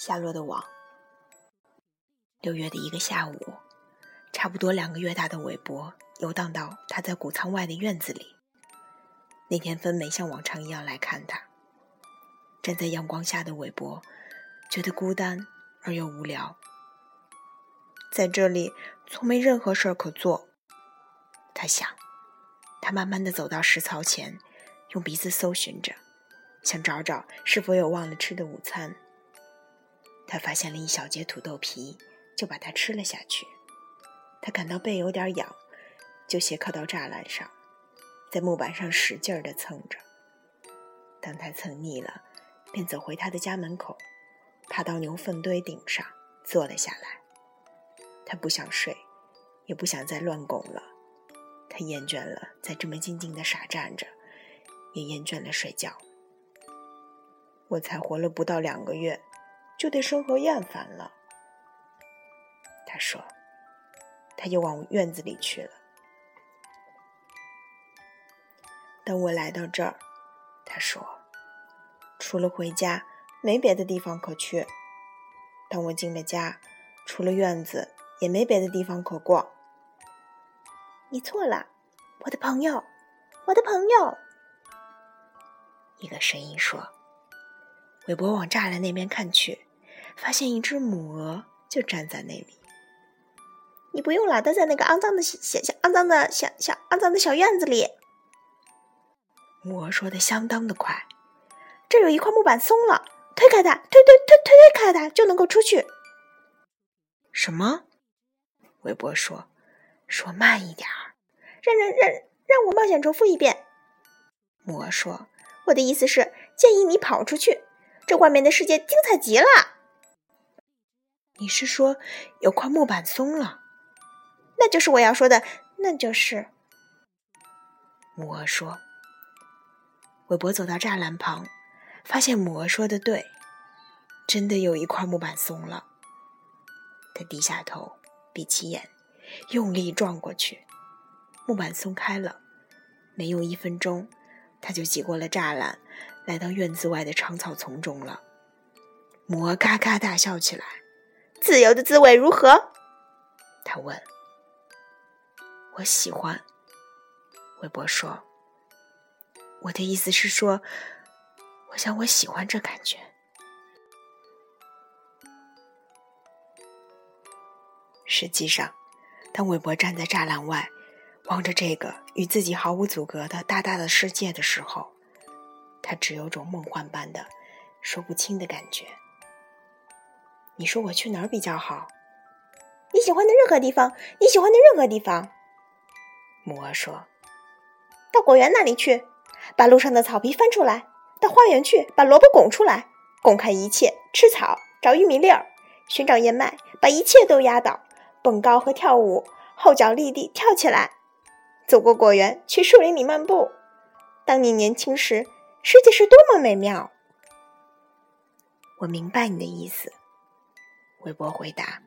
下落的网。六月的一个下午，差不多两个月大的韦伯游荡到他在谷仓外的院子里。那天，芬没像往常一样来看他。站在阳光下的韦伯觉得孤单而又无聊，在这里从没任何事儿可做。他想，他慢慢的走到食槽前，用鼻子搜寻着，想找找是否有忘了吃的午餐。他发现了一小截土豆皮，就把它吃了下去。他感到背有点痒，就斜靠到栅栏上，在木板上使劲的蹭着。当他蹭腻了，便走回他的家门口，爬到牛粪堆顶上坐了下来。他不想睡，也不想再乱拱了。他厌倦了在这么静静的傻站着，也厌倦了睡觉。我才活了不到两个月。就对生活厌烦了，他说，他又往院子里去了。等我来到这儿，他说，除了回家，没别的地方可去。当我进了家，除了院子，也没别的地方可逛。你错了，我的朋友，我的朋友。一个声音说。韦伯往栅栏那边看去。发现一只母鹅就站在那里。你不用老待在那个肮脏的小小肮脏的小小肮脏的小院子里。母鹅说的相当的快。这有一块木板松了，推开它，推推推推推开它就能够出去。什么？韦伯说。说慢一点儿，让让让让我冒险重复一遍。母鹅说。我的意思是建议你跑出去，这外面的世界精彩极了。你是说有块木板松了？那就是我要说的，那就是。母鹅说：“韦伯走到栅栏旁，发现母鹅说的对，真的有一块木板松了。他低下头，闭起眼，用力撞过去，木板松开了。没用一分钟，他就挤过了栅栏，来到院子外的长草丛中了。母鹅嘎嘎大笑起来。”自由的滋味如何？他问。我喜欢。韦伯说。我的意思是说，我想我喜欢这感觉。实际上，当韦伯站在栅栏外，望着这个与自己毫无阻隔的大大的世界的时候，他只有种梦幻般的、说不清的感觉。你说我去哪儿比较好？你喜欢的任何地方，你喜欢的任何地方。母鹅说：“到果园那里去，把路上的草皮翻出来；到花园去，把萝卜拱出来，拱开一切，吃草，找玉米粒儿，寻找燕麦，把一切都压倒，蹦高和跳舞，后脚立地跳起来，走过果园，去树林里漫步。当你年轻时，世界是多么美妙！我明白你的意思。”韦伯回答：“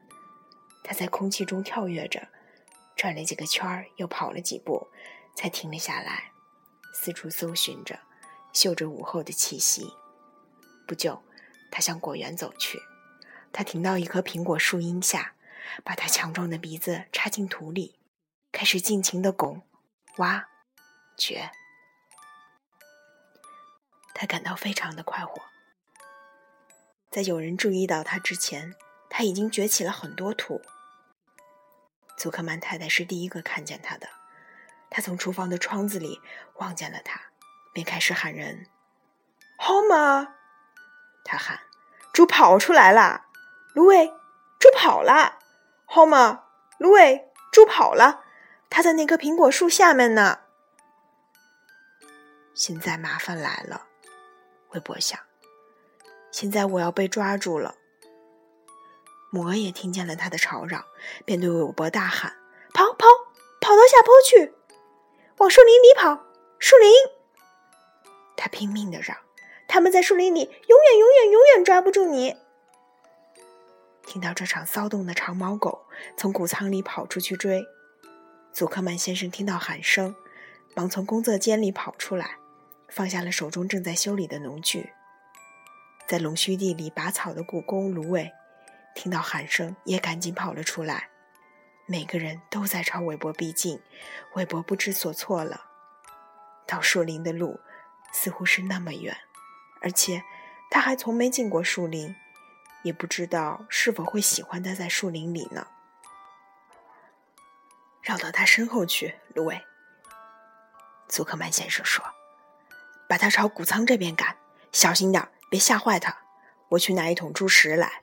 他在空气中跳跃着，转了几个圈儿，又跑了几步，才停了下来，四处搜寻着，嗅着午后的气息。不久，他向果园走去。他停到一棵苹果树荫下，把他强壮的鼻子插进土里，开始尽情的拱、挖、掘。他感到非常的快活。在有人注意到他之前。”他已经掘起了很多土。祖克曼太太是第一个看见他的，他从厨房的窗子里望见了他，便开始喊人：“Homer！” 他喊：“猪跑出来了，芦苇，猪跑了！Homer，芦苇，猪跑了！他在那棵苹果树下面呢。”现在麻烦来了，韦伯想。现在我要被抓住了。母鹅也听见了他的吵嚷，便对韦伯大喊：“跑跑，跑到下坡去，往树林里跑！树林！”他拼命的嚷：“他们在树林里，永远、永远、永远抓不住你！”听到这场骚动的长毛狗从谷仓里跑出去追，祖克曼先生听到喊声，忙从工作间里跑出来，放下了手中正在修理的农具。在龙须地里拔草的古公芦苇，听到喊声也赶紧跑了出来。每个人都在朝韦伯逼近，韦伯不知所措了。到树林的路似乎是那么远，而且他还从没进过树林，也不知道是否会喜欢待在树林里呢。绕到他身后去，芦苇。祖克曼先生说：“把他朝谷仓这边赶，小心点，别吓坏他。我去拿一桶猪食来。”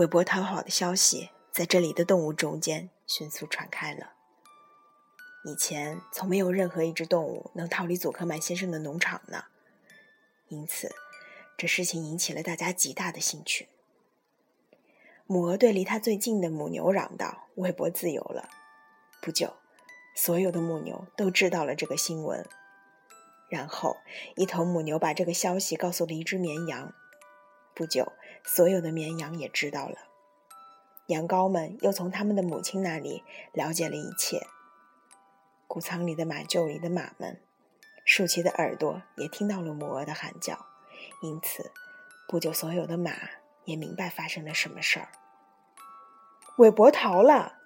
韦伯讨好的消息在这里的动物中间迅速传开了。以前从没有任何一只动物能逃离祖克曼先生的农场呢，因此这事情引起了大家极大的兴趣。母鹅对离它最近的母牛嚷道：“韦伯自由了。”不久。所有的母牛都知道了这个新闻，然后一头母牛把这个消息告诉了一只绵羊。不久，所有的绵羊也知道了。羊羔们又从他们的母亲那里了解了一切。谷仓里的马厩里的马们竖起的耳朵也听到了母鹅的喊叫，因此，不久所有的马也明白发生了什么事儿。韦伯逃了，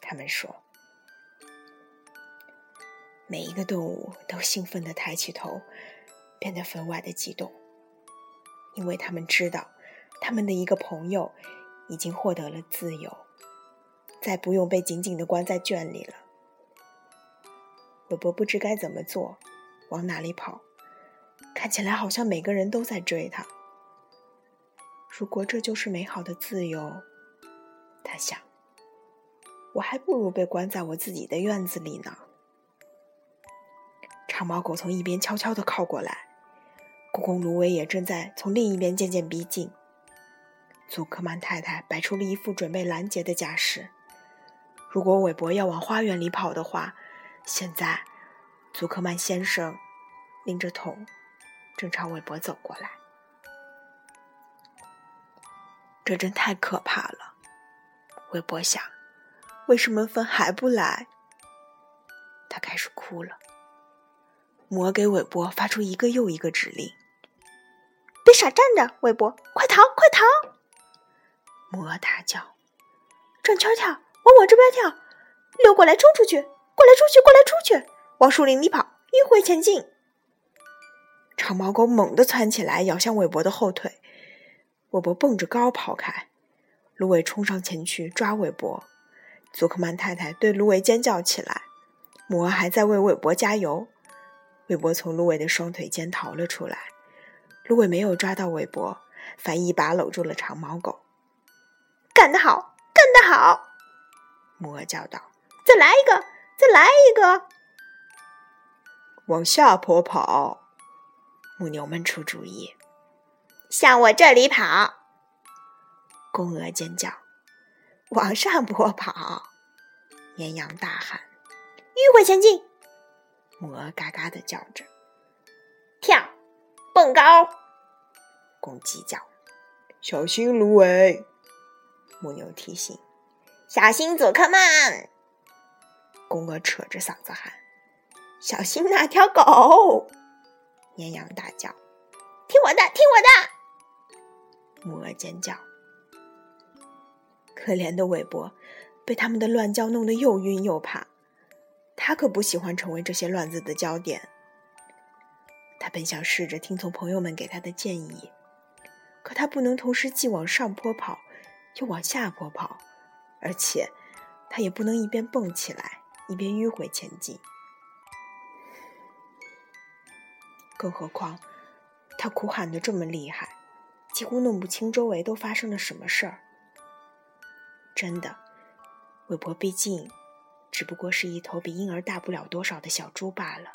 他们说。每一个动物都兴奋地抬起头，变得分外的激动，因为他们知道，他们的一个朋友已经获得了自由，再不用被紧紧地关在圈里了。伯伯不知该怎么做，往哪里跑，看起来好像每个人都在追他。如果这就是美好的自由，他想，我还不如被关在我自己的院子里呢。长毛狗从一边悄悄地靠过来，故宫芦苇也正在从另一边渐渐逼近。祖克曼太太摆出了一副准备拦截的架势。如果韦伯要往花园里跑的话，现在祖克曼先生拎着桶正朝韦伯走过来。这真太可怕了，韦伯想。为什么风还不来？他开始哭了。魔给韦伯发出一个又一个指令：“别傻站着，韦伯，快逃，快逃！”母鹅大叫：“转圈跳，往我这边跳，溜过来，冲出去，过来，出去，过来，出去，往树林里跑，迂回前进。”长毛狗猛地窜起来，咬向韦伯的后腿。韦伯蹦着高跑开，芦苇冲上前去抓韦伯。祖克曼太太对芦苇尖叫起来，母鹅还在为韦伯加油。韦伯从芦苇的双腿间逃了出来，芦苇没有抓到韦伯，反一把搂住了长毛狗。干得好，干得好！母鹅叫道：“再来一个，再来一个！”往下坡跑，母牛们出主意。向我这里跑，公鹅尖叫。往上坡跑，绵羊大喊。迂回前进。母鹅嘎嘎的叫着，跳，蹦高，公鸡叫，小心芦苇。母牛提醒，小心佐克曼。公鹅扯着嗓子喊，小心那条狗。绵羊大叫，听我的，听我的。母鹅尖叫，可怜的韦伯被他们的乱叫弄得又晕又怕。他可不喜欢成为这些乱子的焦点。他本想试着听从朋友们给他的建议，可他不能同时既往上坡跑，又往下坡跑，而且他也不能一边蹦起来，一边迂回前进。更何况，他哭喊的这么厉害，几乎弄不清周围都发生了什么事儿。真的，韦伯毕竟。只不过是一头比婴儿大不了多少的小猪罢了。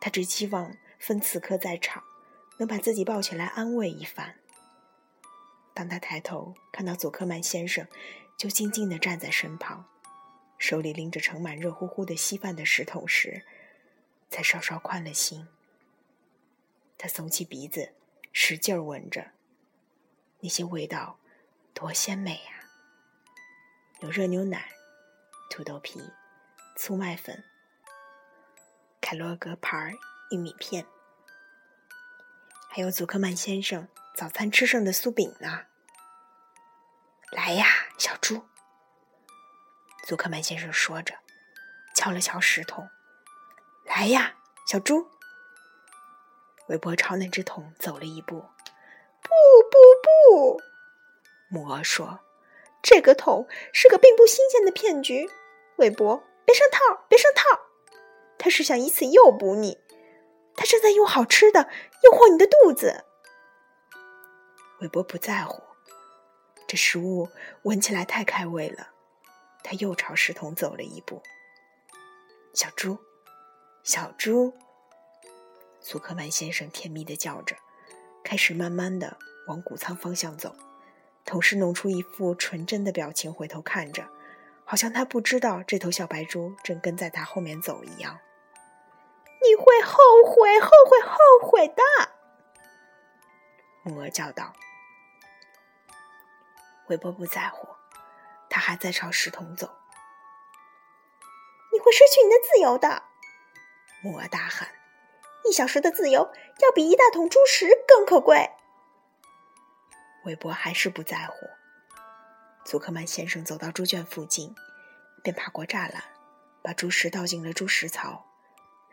他只希望芬此刻在场，能把自己抱起来安慰一番。当他抬头看到佐克曼先生就静静地站在身旁，手里拎着盛满热乎乎的稀饭的食桶时，才稍稍宽了心。他耸起鼻子，使劲闻着，那些味道多鲜美呀！有热牛奶。土豆皮、粗麦粉、凯洛格牌玉米片、还有祖克曼先生早餐吃剩的酥饼呢。来呀，小猪！祖克曼先生说着，敲了敲石头。来呀，小猪！韦伯朝那只桶走了一步。不不不！母鹅说：“这个桶是个并不新鲜的骗局。”韦伯，别上套，别上套！他是想以此诱捕你，他正在用好吃的诱惑你的肚子。韦伯不在乎。这食物闻起来太开胃了，他又朝石桶走了一步。小猪，小猪，苏克曼先生甜蜜的叫着，开始慢慢的往谷仓方向走，同时弄出一副纯真的表情，回头看着，好像他不知道这头小白猪正跟在他后面走一样。你会后悔，后悔，后悔的！母鹅叫道。韦伯不在乎，他还在朝石桶走。你会失去你的自由的，母鹅大喊：“一小时的自由要比一大桶猪食更可贵。”韦伯还是不在乎。祖克曼先生走到猪圈附近，便爬过栅栏，把猪食倒进了猪食槽，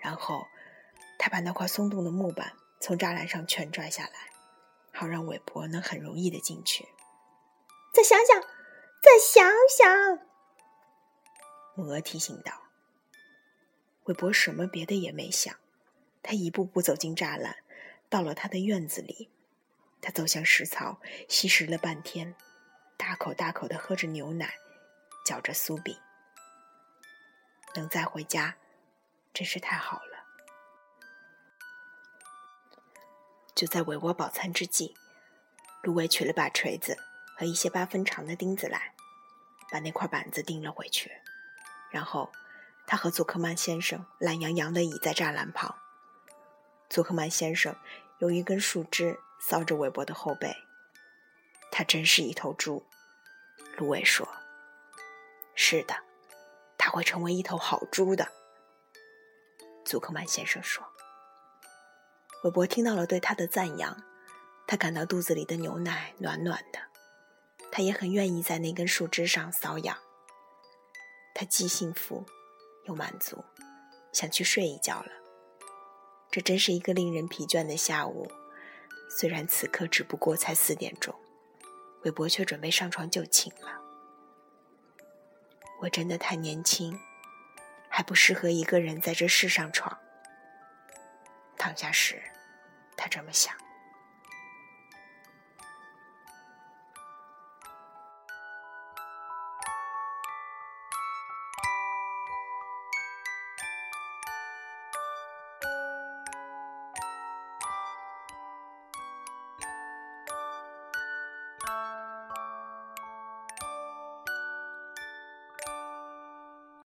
然后他把那块松动的木板从栅栏上全拽下来，好让韦伯能很容易的进去。再想想，再想想。母鹅提醒道。韦伯什么别的也没想，他一步步走进栅栏，到了他的院子里。他走向食槽，吸食了半天，大口大口的喝着牛奶，嚼着酥饼。能再回家，真是太好了。就在韦伯饱餐之际，芦苇取了把锤子。和一些八分长的钉子来，把那块板子钉了回去。然后，他和祖克曼先生懒洋洋地倚在栅栏旁。祖克曼先生用一根树枝搔着韦伯的后背。他真是一头猪，芦苇说：“是的，他会成为一头好猪的。”祖克曼先生说。韦伯听到了对他的赞扬，他感到肚子里的牛奶暖暖的。他也很愿意在那根树枝上搔痒。他既幸福又满足，想去睡一觉了。这真是一个令人疲倦的下午。虽然此刻只不过才四点钟，韦伯却准备上床就寝了。我真的太年轻，还不适合一个人在这世上闯。躺下时，他这么想。